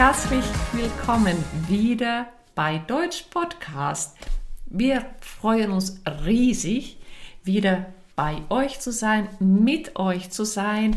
herzlich willkommen wieder bei Deutsch Podcast. Wir freuen uns riesig, wieder bei euch zu sein, mit euch zu sein.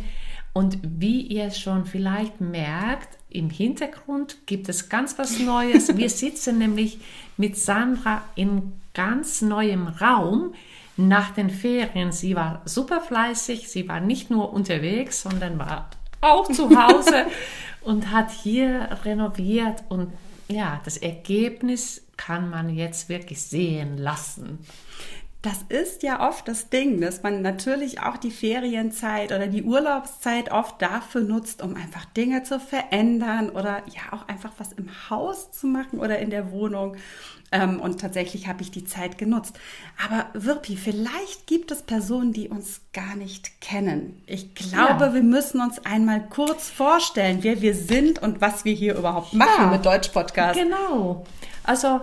Und wie ihr schon vielleicht merkt, im Hintergrund gibt es ganz was Neues. Wir sitzen nämlich mit Sandra in ganz neuem Raum nach den Ferien. Sie war super fleißig. Sie war nicht nur unterwegs, sondern war auch zu Hause und hat hier renoviert. Und ja, das Ergebnis kann man jetzt wirklich sehen lassen. Das ist ja oft das Ding, dass man natürlich auch die Ferienzeit oder die Urlaubszeit oft dafür nutzt, um einfach Dinge zu verändern oder ja auch einfach was im Haus zu machen oder in der Wohnung. Ähm, und tatsächlich habe ich die Zeit genutzt. Aber Wirpi, vielleicht gibt es Personen, die uns gar nicht kennen. Ich glaube, ja. wir müssen uns einmal kurz vorstellen, wer wir sind und was wir hier überhaupt machen ja, mit Deutsch Podcast. Genau. Also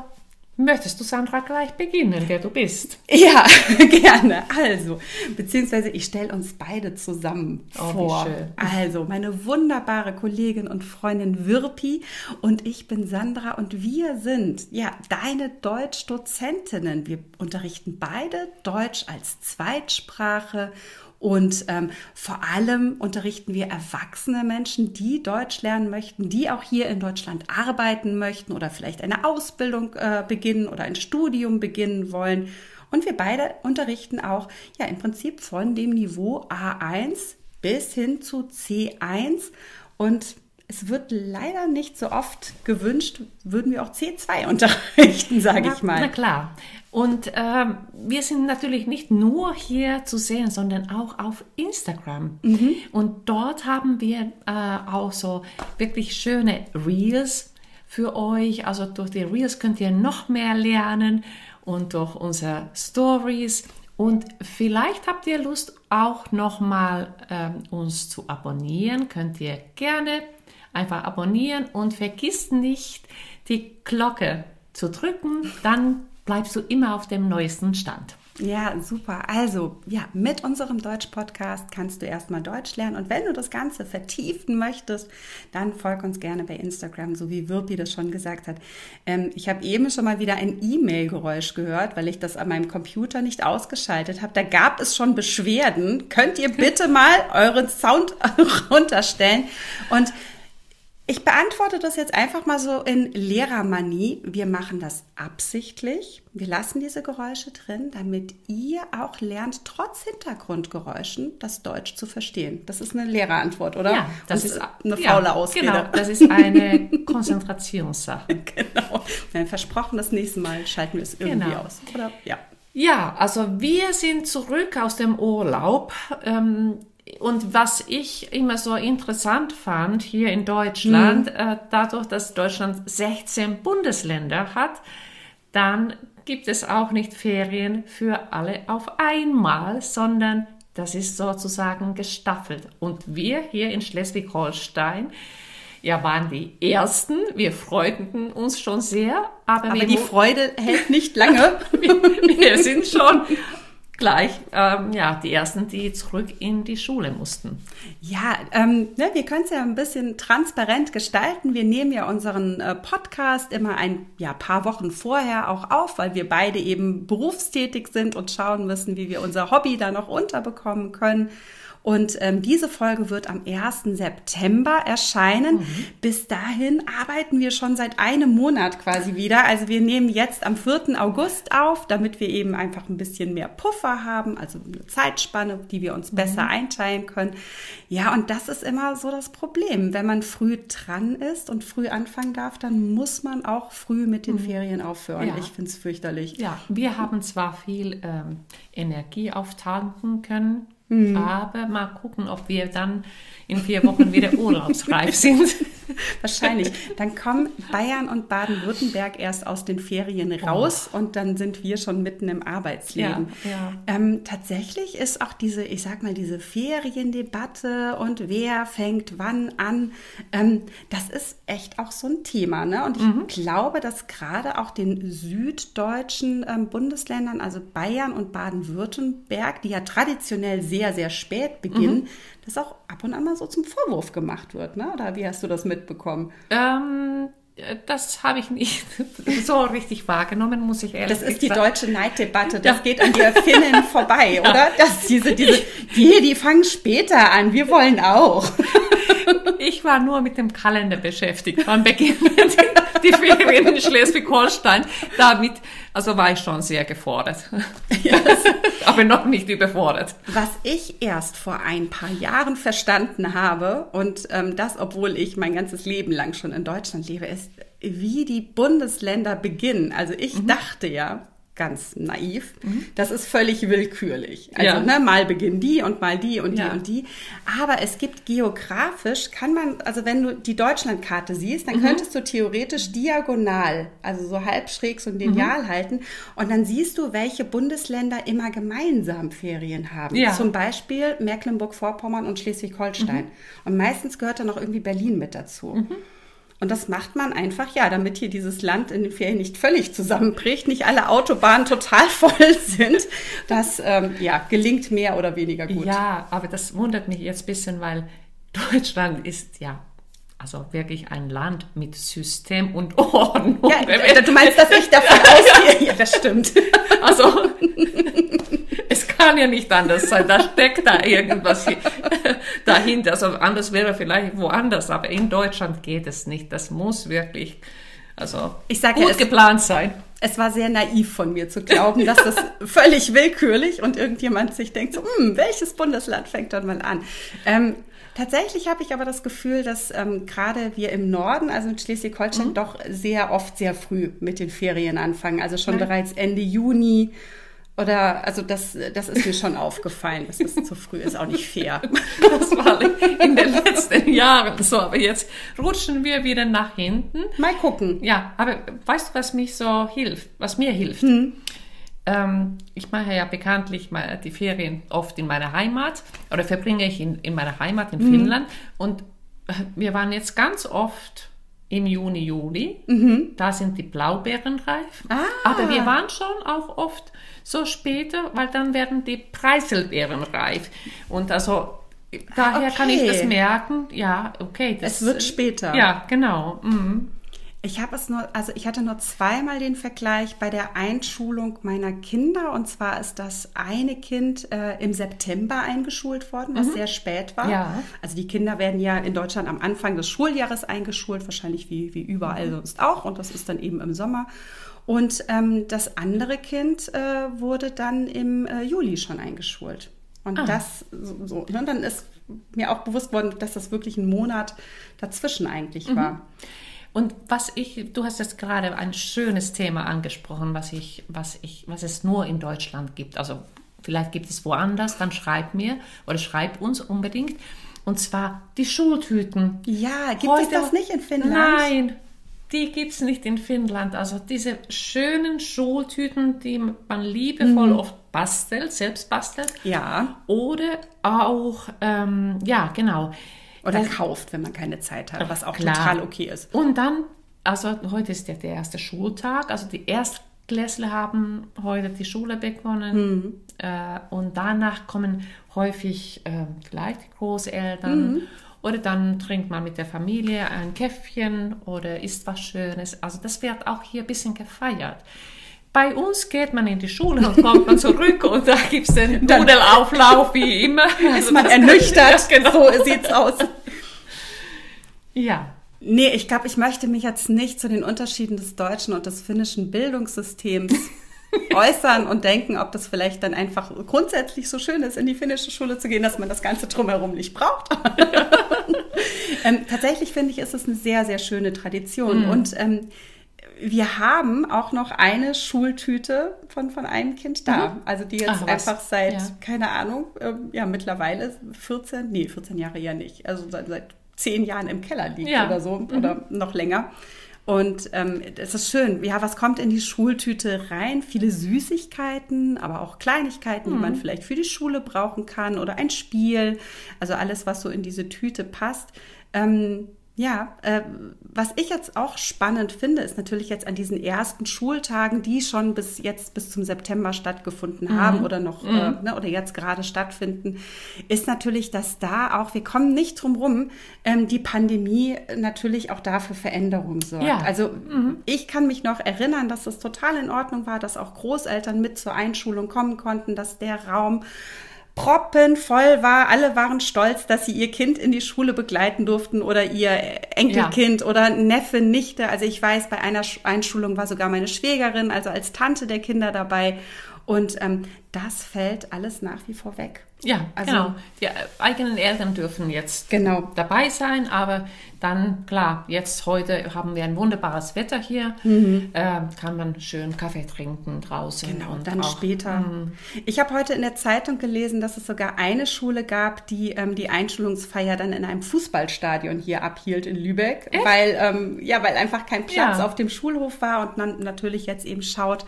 Möchtest du, Sandra, gleich beginnen, wer du bist? Ja, gerne. Also, beziehungsweise ich stelle uns beide zusammen oh, vor. Also, meine wunderbare Kollegin und Freundin Wirpi und ich bin Sandra und wir sind, ja, deine Deutsch-Dozentinnen. Wir unterrichten beide Deutsch als Zweitsprache und ähm, vor allem unterrichten wir erwachsene Menschen, die Deutsch lernen möchten, die auch hier in Deutschland arbeiten möchten oder vielleicht eine Ausbildung äh, beginnen oder ein Studium beginnen wollen. Und wir beide unterrichten auch ja im Prinzip von dem Niveau A1 bis hin zu C1 und es wird leider nicht so oft gewünscht, würden wir auch C2 unterrichten, sage ich mal. Na klar. Und ähm, wir sind natürlich nicht nur hier zu sehen, sondern auch auf Instagram. Mhm. Und dort haben wir äh, auch so wirklich schöne Reels für euch. Also durch die Reels könnt ihr noch mehr lernen und durch unsere Stories. Und vielleicht habt ihr Lust auch nochmal ähm, uns zu abonnieren. Könnt ihr gerne einfach abonnieren und vergiss nicht, die Glocke zu drücken. Dann bleibst du immer auf dem neuesten Stand. Ja, super. Also, ja, mit unserem Deutsch-Podcast kannst du erstmal Deutsch lernen. Und wenn du das Ganze vertiefen möchtest, dann folg uns gerne bei Instagram, so wie Wirpi das schon gesagt hat. Ähm, ich habe eben schon mal wieder ein E-Mail-Geräusch gehört, weil ich das an meinem Computer nicht ausgeschaltet habe. Da gab es schon Beschwerden. Könnt ihr bitte mal euren Sound runterstellen? Und ich beantworte das jetzt einfach mal so in Lehrermanie. Wir machen das absichtlich. Wir lassen diese Geräusche drin, damit ihr auch lernt, trotz Hintergrundgeräuschen das Deutsch zu verstehen. Das ist eine Lehrerantwort, oder? Ja, das, das ist eine faule ja, Ausrede. Genau, das ist eine Konzentrationssache. genau. Ja, versprochen, das nächste Mal schalten wir es irgendwie genau. aus. Oder? Ja. Ja, also wir sind zurück aus dem Urlaub. Ähm, und was ich immer so interessant fand hier in Deutschland, mhm. äh, dadurch, dass Deutschland 16 Bundesländer hat, dann gibt es auch nicht Ferien für alle auf einmal, sondern das ist sozusagen gestaffelt. Und wir hier in Schleswig-Holstein, ja, waren die Ersten. Wir freuten uns schon sehr. Aber, aber die Freude hält nicht lange. wir, wir sind schon gleich ähm, ja, die ersten, die zurück in die Schule mussten. Ja, ähm, ne, wir können es ja ein bisschen transparent gestalten. Wir nehmen ja unseren äh, Podcast immer ein ja, paar Wochen vorher auch auf, weil wir beide eben berufstätig sind und schauen müssen, wie wir unser Hobby da noch unterbekommen können. Und ähm, diese Folge wird am 1. September erscheinen. Mhm. Bis dahin arbeiten wir schon seit einem Monat quasi wieder. Also wir nehmen jetzt am 4. August auf, damit wir eben einfach ein bisschen mehr Puffer haben, also eine Zeitspanne, die wir uns mhm. besser einteilen können. Ja, und das ist immer so das Problem. Wenn man früh dran ist und früh anfangen darf, dann muss man auch früh mit den mhm. Ferien aufhören. Ja. Ich finde es fürchterlich. Ja, wir haben zwar viel ähm, Energie auftanken können Mhm. Aber mal gucken, ob wir dann in vier Wochen wieder urlaubsreif sind. Wahrscheinlich. Dann kommen Bayern und Baden-Württemberg erst aus den Ferien raus oh. und dann sind wir schon mitten im Arbeitsleben. Ja, ja. Ähm, tatsächlich ist auch diese, ich sag mal, diese Feriendebatte und wer fängt wann an, ähm, das ist echt auch so ein Thema. Ne? Und ich mhm. glaube, dass gerade auch den süddeutschen ähm, Bundesländern, also Bayern und Baden-Württemberg, die ja traditionell sehr, sehr spät beginnen, mhm das auch ab und an mal so zum Vorwurf gemacht wird. Ne? Oder wie hast du das mitbekommen? Mitbekommen? Ähm, das habe ich nicht so richtig wahrgenommen, muss ich ehrlich sagen. Das ist die sagen. deutsche Neiddebatte. Das ja. geht an der Finnen vorbei, oder? Das, diese, diese, die, die fangen später an. Wir wollen auch. Ich war nur mit dem Kalender beschäftigt. Wann beginnen die Ferien in Schleswig-Holstein? Damit, also war ich schon sehr gefordert. Yes. Aber noch nicht überfordert. Was ich erst vor ein paar Jahren verstanden habe, und ähm, das, obwohl ich mein ganzes Leben lang schon in Deutschland lebe, ist, wie die Bundesländer beginnen. Also ich mhm. dachte ja, ganz naiv. Mhm. Das ist völlig willkürlich. Also ja. ne, mal beginnen die und mal die und die ja. und die. Aber es gibt geografisch, kann man, also wenn du die Deutschlandkarte siehst, dann mhm. könntest du theoretisch diagonal, also so halb schräg so ein Lineal mhm. halten und dann siehst du, welche Bundesländer immer gemeinsam Ferien haben. Ja. Zum Beispiel Mecklenburg-Vorpommern und Schleswig-Holstein. Mhm. Und meistens gehört dann noch irgendwie Berlin mit dazu. Und das macht man einfach, ja, damit hier dieses Land in den Ferien nicht völlig zusammenbricht, nicht alle Autobahnen total voll sind. Das ähm, ja, gelingt mehr oder weniger gut. Ja, aber das wundert mich jetzt ein bisschen, weil Deutschland ist ja also wirklich ein Land mit System und Ordnung. Ja, du meinst, dass ich davon ausgehe? Ja, das stimmt. Also es kann ja nicht anders sein. Da steckt da irgendwas dahinter. Also anders wäre vielleicht woanders, aber in Deutschland geht es nicht. Das muss wirklich also ich sag gut ja, es, geplant sein. Es war sehr naiv von mir zu glauben, dass das völlig willkürlich und irgendjemand sich denkt, so, hm, welches Bundesland fängt dann mal an? Ähm, Tatsächlich habe ich aber das Gefühl, dass ähm, gerade wir im Norden, also in Schleswig-Holstein, mhm. doch sehr oft sehr früh mit den Ferien anfangen. Also schon Nein. bereits Ende Juni oder, also das, das ist mir schon aufgefallen, dass es zu früh ist, auch nicht fair. Das war in den letzten Jahren so, aber jetzt rutschen wir wieder nach hinten. Mal gucken. Ja, aber weißt du, was mich so hilft, was mir hilft? Hm. Ähm, ich mache ja bekanntlich mal die Ferien oft in meiner Heimat oder verbringe ich in, in meiner Heimat in hm. Finnland und äh, wir waren jetzt ganz oft im Juni, Juli. Mhm. Da sind die Blaubeeren reif. Ah. Aber wir waren schon auch oft so später, weil dann werden die Preiselbeeren reif. Und also daher okay. kann ich das merken. Ja, okay. Das, es wird später. Ja, genau. Mhm. Ich habe es nur, also ich hatte nur zweimal den Vergleich bei der Einschulung meiner Kinder. Und zwar ist das eine Kind äh, im September eingeschult worden, was mhm. sehr spät war. Ja. Also die Kinder werden ja in Deutschland am Anfang des Schuljahres eingeschult, wahrscheinlich wie, wie überall mhm. sonst auch. Und das ist dann eben im Sommer. Und ähm, das andere Kind äh, wurde dann im äh, Juli schon eingeschult. Und ah. das so, so. Und dann ist mir auch bewusst worden, dass das wirklich ein Monat dazwischen eigentlich mhm. Und was ich, du hast jetzt gerade ein schönes Thema angesprochen, was ich, was ich, was es nur in Deutschland gibt. Also vielleicht gibt es woanders, dann schreib mir oder schreib uns unbedingt. Und zwar die Schultüten. Ja, gibt Heute, es das nicht in Finnland? Nein, die gibt es nicht in Finnland. Also diese schönen Schultüten, die man liebevoll mhm. oft bastelt, selbst bastelt. Ja. Oder auch, ähm, ja, genau oder das, kauft, wenn man keine Zeit hat, was auch klar. total okay ist. Und dann, also heute ist ja der erste Schultag, also die Erstklässler haben heute die Schule begonnen mhm. äh, und danach kommen häufig äh, vielleicht die Großeltern. Mhm. Oder dann trinkt man mit der Familie ein Käffchen oder isst was Schönes. Also das wird auch hier ein bisschen gefeiert. Bei uns geht man in die Schule und kommt man zurück und da gibt es den Nudelauflauf wie immer. Also ist man ernüchtert, genau. so sieht's aus. Ja. Nee, ich glaube, ich möchte mich jetzt nicht zu den Unterschieden des deutschen und des finnischen Bildungssystems äußern und denken, ob das vielleicht dann einfach grundsätzlich so schön ist, in die finnische Schule zu gehen, dass man das Ganze drumherum nicht braucht. ähm, tatsächlich finde ich, ist es eine sehr, sehr schöne Tradition. Mm. Und ähm, wir haben auch noch eine Schultüte von, von einem Kind da. Mhm. Also die jetzt Ach, einfach seit, ja. keine Ahnung, ähm, ja, mittlerweile 14, nee, 14 Jahre ja nicht. Also seit, seit zehn Jahren im Keller liegt ja. oder so mhm. oder noch länger. Und ähm, es ist schön. Ja, was kommt in die Schultüte rein? Viele Süßigkeiten, aber auch Kleinigkeiten, mhm. die man mhm. vielleicht für die Schule brauchen kann oder ein Spiel. Also alles, was so in diese Tüte passt. Ähm, Ja, äh, was ich jetzt auch spannend finde, ist natürlich jetzt an diesen ersten Schultagen, die schon bis jetzt bis zum September stattgefunden mhm. haben oder noch mhm. äh, ne, oder jetzt gerade stattfinden, ist natürlich, dass da auch wir kommen nicht drum rum, ähm, die Pandemie natürlich auch dafür Veränderung sorgt. Ja. Also mhm. ich kann mich noch erinnern, dass es total in Ordnung war, dass auch Großeltern mit zur Einschulung kommen konnten, dass der Raum proppenvoll war. Alle waren stolz, dass sie ihr Kind in die Schule begleiten durften oder ihr Enkelkind ja. oder Neffe, Nichte. Also ich weiß, bei einer Einschulung war sogar meine Schwägerin, also als Tante der Kinder dabei. Und ähm, das fällt alles nach wie vor weg. Ja, also, genau. Die eigenen Eltern dürfen jetzt genau. dabei sein, aber dann, klar, jetzt heute haben wir ein wunderbares Wetter hier, mhm. äh, kann man schön Kaffee trinken draußen. Genau, und dann auch, später. Mh. Ich habe heute in der Zeitung gelesen, dass es sogar eine Schule gab, die ähm, die Einschulungsfeier dann in einem Fußballstadion hier abhielt in Lübeck, Echt? weil ähm, ja, weil einfach kein Platz ja. auf dem Schulhof war und man natürlich jetzt eben schaut,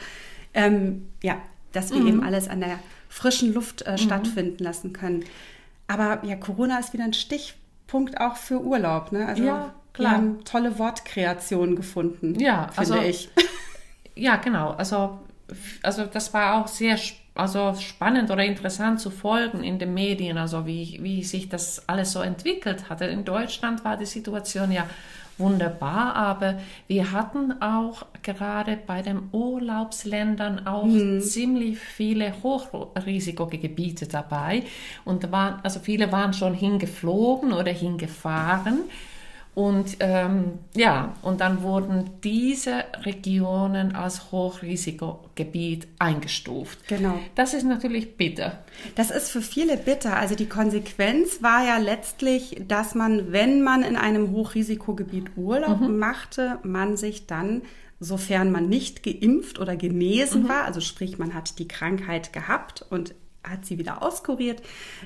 ähm, ja, dass wir mhm. eben alles an der frischen Luft äh, mhm. stattfinden lassen können. Aber ja, Corona ist wieder ein Stichpunkt auch für Urlaub. Ne? Also ja, klar. wir haben tolle Wortkreationen gefunden, ja, finde also, ich. Ja, genau. Also, also das war auch sehr also spannend oder interessant zu folgen in den Medien, also wie, wie sich das alles so entwickelt hatte. In Deutschland war die Situation ja wunderbar, aber wir hatten auch gerade bei den Urlaubsländern auch mhm. ziemlich viele Hochrisikogebiete dabei und waren, also viele waren schon hingeflogen oder hingefahren und ähm, ja, und dann wurden diese Regionen als Hochrisikogebiet eingestuft. Genau. Das ist natürlich bitter. Das ist für viele bitter. Also die Konsequenz war ja letztlich, dass man, wenn man in einem Hochrisikogebiet Urlaub mhm. machte, man sich dann sofern man nicht geimpft oder genesen mhm. war, also sprich man hat die Krankheit gehabt und hat sie wieder auskuriert,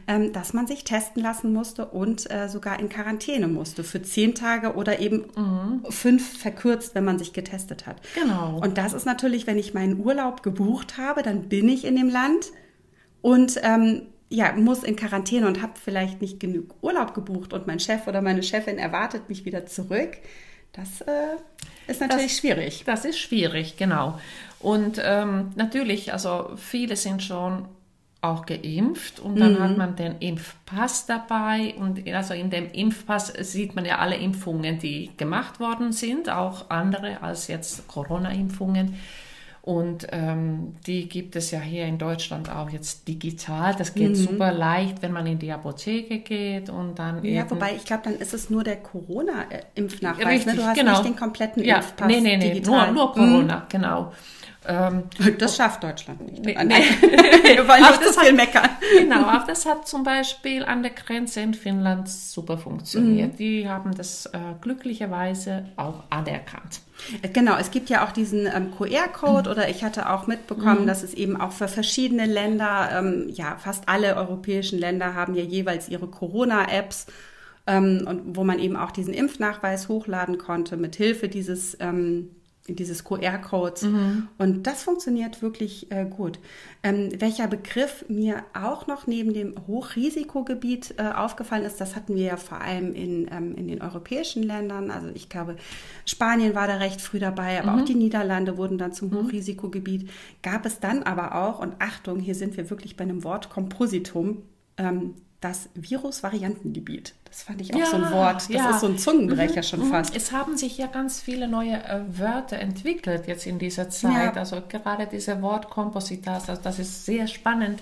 ähm, dass man sich testen lassen musste und äh, sogar in Quarantäne musste für zehn Tage oder eben mhm. fünf verkürzt, wenn man sich getestet hat. Genau. Und das ist natürlich, wenn ich meinen Urlaub gebucht habe, dann bin ich in dem Land und ähm, ja, muss in Quarantäne und habe vielleicht nicht genug Urlaub gebucht und mein Chef oder meine Chefin erwartet mich wieder zurück. Das äh, ist natürlich das, schwierig. Das ist schwierig, genau. Und ähm, natürlich, also viele sind schon auch geimpft und dann mhm. hat man den Impfpass dabei und also in dem Impfpass sieht man ja alle Impfungen, die gemacht worden sind, auch andere als jetzt Corona-Impfungen. Und ähm, die gibt es ja hier in Deutschland auch jetzt digital. Das geht mhm. super leicht, wenn man in die Apotheke geht und dann. Ja, wobei ich glaube, dann ist es nur der Corona-Impfnachweis. Richtig, ne? Du hast genau. nicht den kompletten ja, Impfpass. Nee, nee, nee, digital. Nur, nur Corona, mhm. genau. Ähm, das schafft Deutschland nicht. Nee, nee. Wir wollen nicht zu viel meckern. Genau, aber das hat zum Beispiel an der Grenze in Finnland super funktioniert. Mhm. Die haben das äh, glücklicherweise auch anerkannt. Genau, es gibt ja auch diesen ähm, QR-Code mhm. oder ich hatte auch mitbekommen, mhm. dass es eben auch für verschiedene Länder, ähm, ja, fast alle europäischen Länder haben ja jeweils ihre Corona-Apps. Ähm, und wo man eben auch diesen Impfnachweis hochladen konnte mit Hilfe dieses ähm, dieses QR-Codes. Mhm. Und das funktioniert wirklich äh, gut. Ähm, welcher Begriff mir auch noch neben dem Hochrisikogebiet äh, aufgefallen ist, das hatten wir ja vor allem in, ähm, in den europäischen Ländern. Also ich glaube, Spanien war da recht früh dabei, aber mhm. auch die Niederlande wurden dann zum mhm. Hochrisikogebiet. Gab es dann aber auch, und Achtung, hier sind wir wirklich bei einem Wort Kompositum, ähm, das Virusvariantengebiet. Das fand ich auch ja, so ein Wort. Das ja. ist so ein Zungenbrecher mhm, schon mhm. fast. Es haben sich ja ganz viele neue äh, Wörter entwickelt jetzt in dieser Zeit. Ja. Also gerade diese Wortkompositas, also das ist sehr spannend,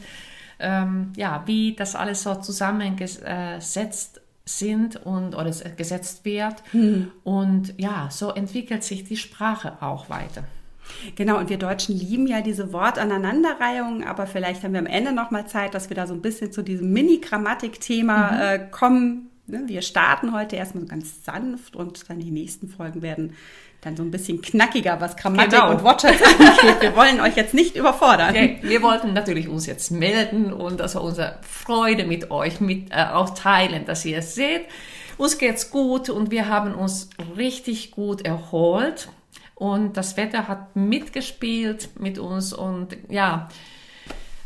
ähm, ja, wie das alles so zusammengesetzt sind und oder gesetzt wird. Mhm. Und ja, so entwickelt sich die Sprache auch weiter. Genau, und wir Deutschen lieben ja diese Wortaneinanderreihung, aber vielleicht haben wir am Ende nochmal Zeit, dass wir da so ein bisschen zu diesem Mini-Grammatik-Thema mhm. äh, kommen. Ne, wir starten heute erstmal so ganz sanft und dann die nächsten Folgen werden dann so ein bisschen knackiger, was Grammatik genau. und Wortschatz angeht. Wir wollen euch jetzt nicht überfordern. Ja, wir wollten natürlich uns jetzt melden und also unsere Freude mit euch mit äh, auch teilen, dass ihr es seht. Uns geht's gut und wir haben uns richtig gut erholt. Und das Wetter hat mitgespielt mit uns und ja,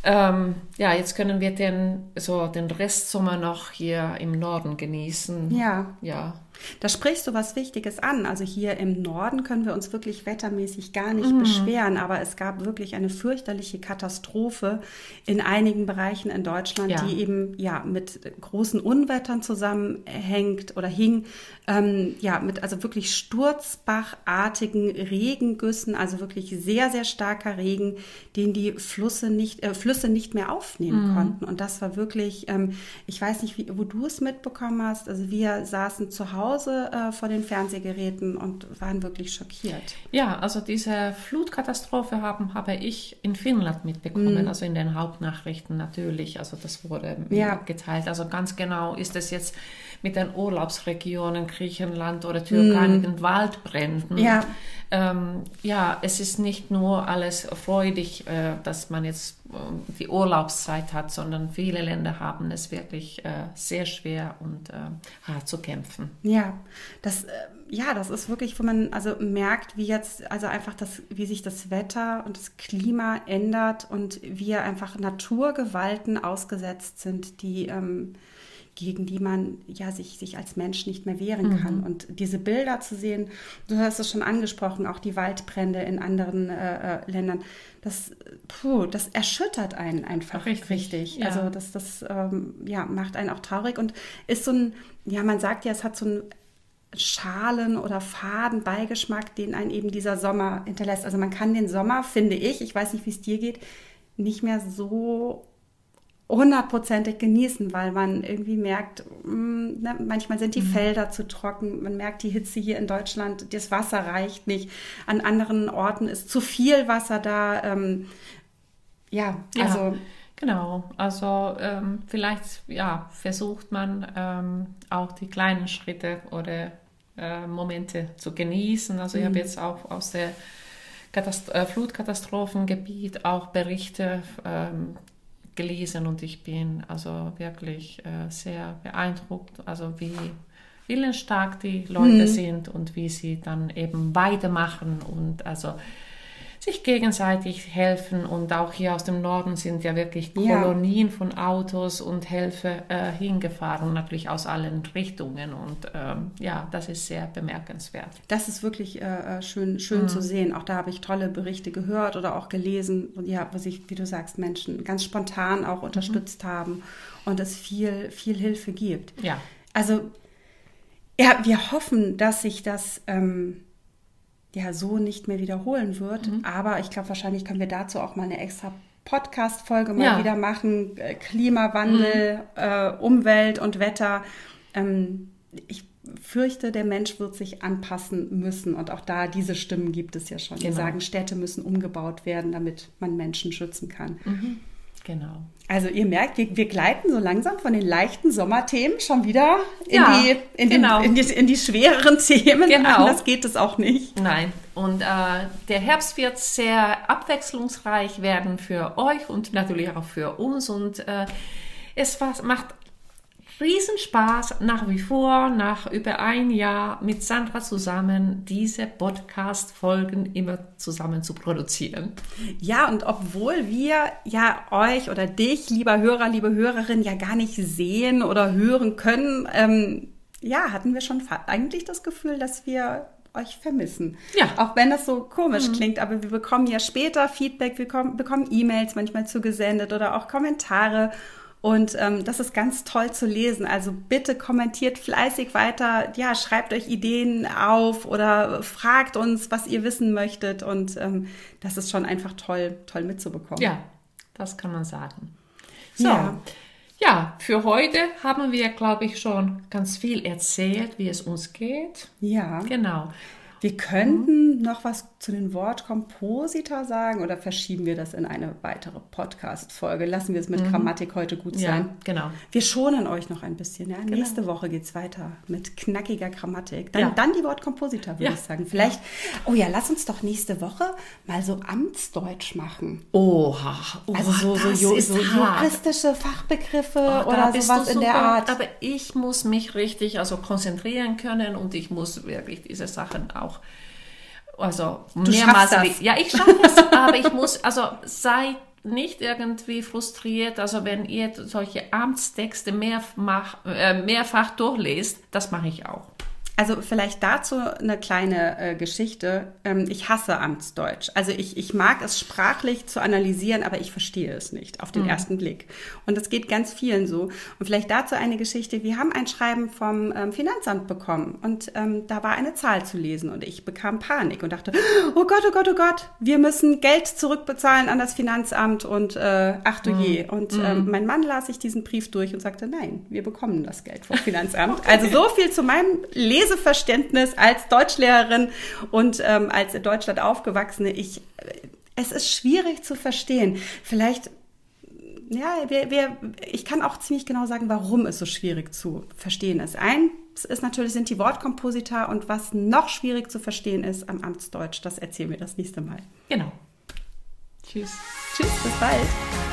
ähm, ja, jetzt können wir den, so den Restsommer noch hier im Norden genießen. Ja. Ja. Da sprichst du was Wichtiges an. Also hier im Norden können wir uns wirklich wettermäßig gar nicht mm. beschweren, aber es gab wirklich eine fürchterliche Katastrophe in einigen Bereichen in Deutschland, ja. die eben ja mit großen Unwettern zusammenhängt oder hing. Ähm, ja, mit also wirklich sturzbachartigen Regengüssen, also wirklich sehr, sehr starker Regen, den die Flüsse nicht, äh, Flüsse nicht mehr aufnehmen mm. konnten. Und das war wirklich, ähm, ich weiß nicht, wie, wo du es mitbekommen hast. Also wir saßen zu Hause Hause äh, vor den Fernsehgeräten und waren wirklich schockiert. Ja, also diese Flutkatastrophe haben, habe ich in Finnland mitbekommen, mhm. also in den Hauptnachrichten natürlich. Also das wurde ja. geteilt. Also ganz genau ist es jetzt mit den Urlaubsregionen Griechenland oder Türkei mit den Waldbränden. Ja. Ähm, ja, es ist nicht nur alles freudig, äh, dass man jetzt äh, die Urlaubszeit hat, sondern viele Länder haben es wirklich äh, sehr schwer und äh, hart zu kämpfen. Ja, das, äh, ja, das ist wirklich, wo man also merkt, wie jetzt, also einfach das, wie sich das Wetter und das Klima ändert und wir einfach Naturgewalten ausgesetzt sind, die ähm, gegen die man ja sich, sich als Mensch nicht mehr wehren mhm. kann. Und diese Bilder zu sehen, du hast es schon angesprochen, auch die Waldbrände in anderen äh, äh Ländern, das, puh, das erschüttert einen einfach richtig. richtig. Ja. Also das, das ähm, ja, macht einen auch traurig und ist so ein, ja, man sagt ja, es hat so ein Schalen oder Faden Beigeschmack, den einen eben dieser Sommer hinterlässt. Also man kann den Sommer, finde ich, ich weiß nicht, wie es dir geht, nicht mehr so hundertprozentig genießen, weil man irgendwie merkt, mm, ne, manchmal sind die mhm. Felder zu trocken, man merkt die Hitze hier in Deutschland, das Wasser reicht nicht, an anderen Orten ist zu viel Wasser da. Ähm, ja, also. Ja, genau, also ähm, vielleicht ja, versucht man ähm, auch die kleinen Schritte oder äh, Momente zu genießen. Also mhm. ich habe jetzt auch aus der Katast äh, Flutkatastrophengebiet auch Berichte ähm, gelesen und ich bin also wirklich äh, sehr beeindruckt, also wie willensstark die Leute mhm. sind und wie sie dann eben weitermachen und also sich gegenseitig helfen. Und auch hier aus dem Norden sind ja wirklich Kolonien ja. von Autos und Helfer äh, hingefahren, natürlich aus allen Richtungen. Und ähm, ja, das ist sehr bemerkenswert. Das ist wirklich äh, äh schön, schön mhm. zu sehen. Auch da habe ich tolle Berichte gehört oder auch gelesen, ja, wo sich, wie du sagst, Menschen ganz spontan auch unterstützt mhm. haben und es viel, viel Hilfe gibt. Ja. Also ja, wir hoffen, dass sich das ähm, ja so nicht mehr wiederholen wird. Mhm. Aber ich glaube, wahrscheinlich können wir dazu auch mal eine extra Podcast-Folge mal ja. wieder machen. Äh, Klimawandel, mhm. äh, Umwelt und Wetter. Ähm, ich fürchte, der Mensch wird sich anpassen müssen. Und auch da, diese Stimmen gibt es ja schon. Die genau. sagen, Städte müssen umgebaut werden, damit man Menschen schützen kann. Mhm. Genau. Also ihr merkt, wir, wir gleiten so langsam von den leichten Sommerthemen schon wieder in, ja, die, in, genau. den, in, die, in die schwereren Themen. Genau. Anders geht es auch nicht. Nein. Und äh, der Herbst wird sehr abwechslungsreich werden für euch und natürlich auch für uns. Und äh, es macht Riesenspaß nach wie vor, nach über ein Jahr mit Sandra zusammen diese Podcast-Folgen immer zusammen zu produzieren. Ja, und obwohl wir ja euch oder dich, lieber Hörer, liebe Hörerin, ja gar nicht sehen oder hören können, ähm, ja, hatten wir schon eigentlich das Gefühl, dass wir euch vermissen. Ja. Auch wenn das so komisch mhm. klingt, aber wir bekommen ja später Feedback, wir bekommen E-Mails manchmal zugesendet oder auch Kommentare und ähm, das ist ganz toll zu lesen. Also bitte kommentiert fleißig weiter. Ja, schreibt euch Ideen auf oder fragt uns, was ihr wissen möchtet. Und ähm, das ist schon einfach toll, toll mitzubekommen. Ja, das kann man sagen. So. Ja. Ja, für heute haben wir, glaube ich, schon ganz viel erzählt, wie es uns geht. Ja. Genau. Wir könnten mhm. noch was zu den Wortkompositor sagen oder verschieben wir das in eine weitere Podcast-Folge? Lassen wir es mit mhm. Grammatik heute gut sein. Ja, genau. Wir schonen euch noch ein bisschen. Ja? Genau. Nächste Woche geht es weiter mit knackiger Grammatik. Dann, ja. dann die Wortkompositor, würde ja. ich sagen. Vielleicht, oh ja, lass uns doch nächste Woche mal so Amtsdeutsch machen. Oha. Oh, also so, so, so, so juristische Fachbegriffe oh, oder sowas in der Art. Aber ich muss mich richtig also konzentrieren können und ich muss wirklich diese Sachen auch also du mehrmals. Ja, ich schaffe es, aber ich muss, also seid nicht irgendwie frustriert, also wenn ihr solche Amtstexte mehrfach, äh, mehrfach durchlest, das mache ich auch. Also vielleicht dazu eine kleine äh, Geschichte. Ähm, ich hasse Amtsdeutsch. Also ich, ich mag es sprachlich zu analysieren, aber ich verstehe es nicht auf den mhm. ersten Blick. Und das geht ganz vielen so. Und vielleicht dazu eine Geschichte. Wir haben ein Schreiben vom ähm, Finanzamt bekommen und ähm, da war eine Zahl zu lesen und ich bekam Panik und dachte, oh Gott, oh Gott, oh Gott, wir müssen Geld zurückbezahlen an das Finanzamt und äh, ach du mhm. je. Und ähm, mhm. mein Mann las sich diesen Brief durch und sagte, nein, wir bekommen das Geld vom Finanzamt. okay. Also so viel zu meinem Leseverständnis als Deutschlehrerin und ähm, als in Deutschland aufgewachsene. Ich, äh, es ist schwierig zu verstehen. Vielleicht ja, wir, wir, ich kann auch ziemlich genau sagen, warum es so schwierig zu verstehen ist. Eins ist natürlich, sind die Wortkomposita und was noch schwierig zu verstehen ist am Amtsdeutsch, das erzählen wir das nächste Mal. Genau. Tschüss. Tschüss, bis bald.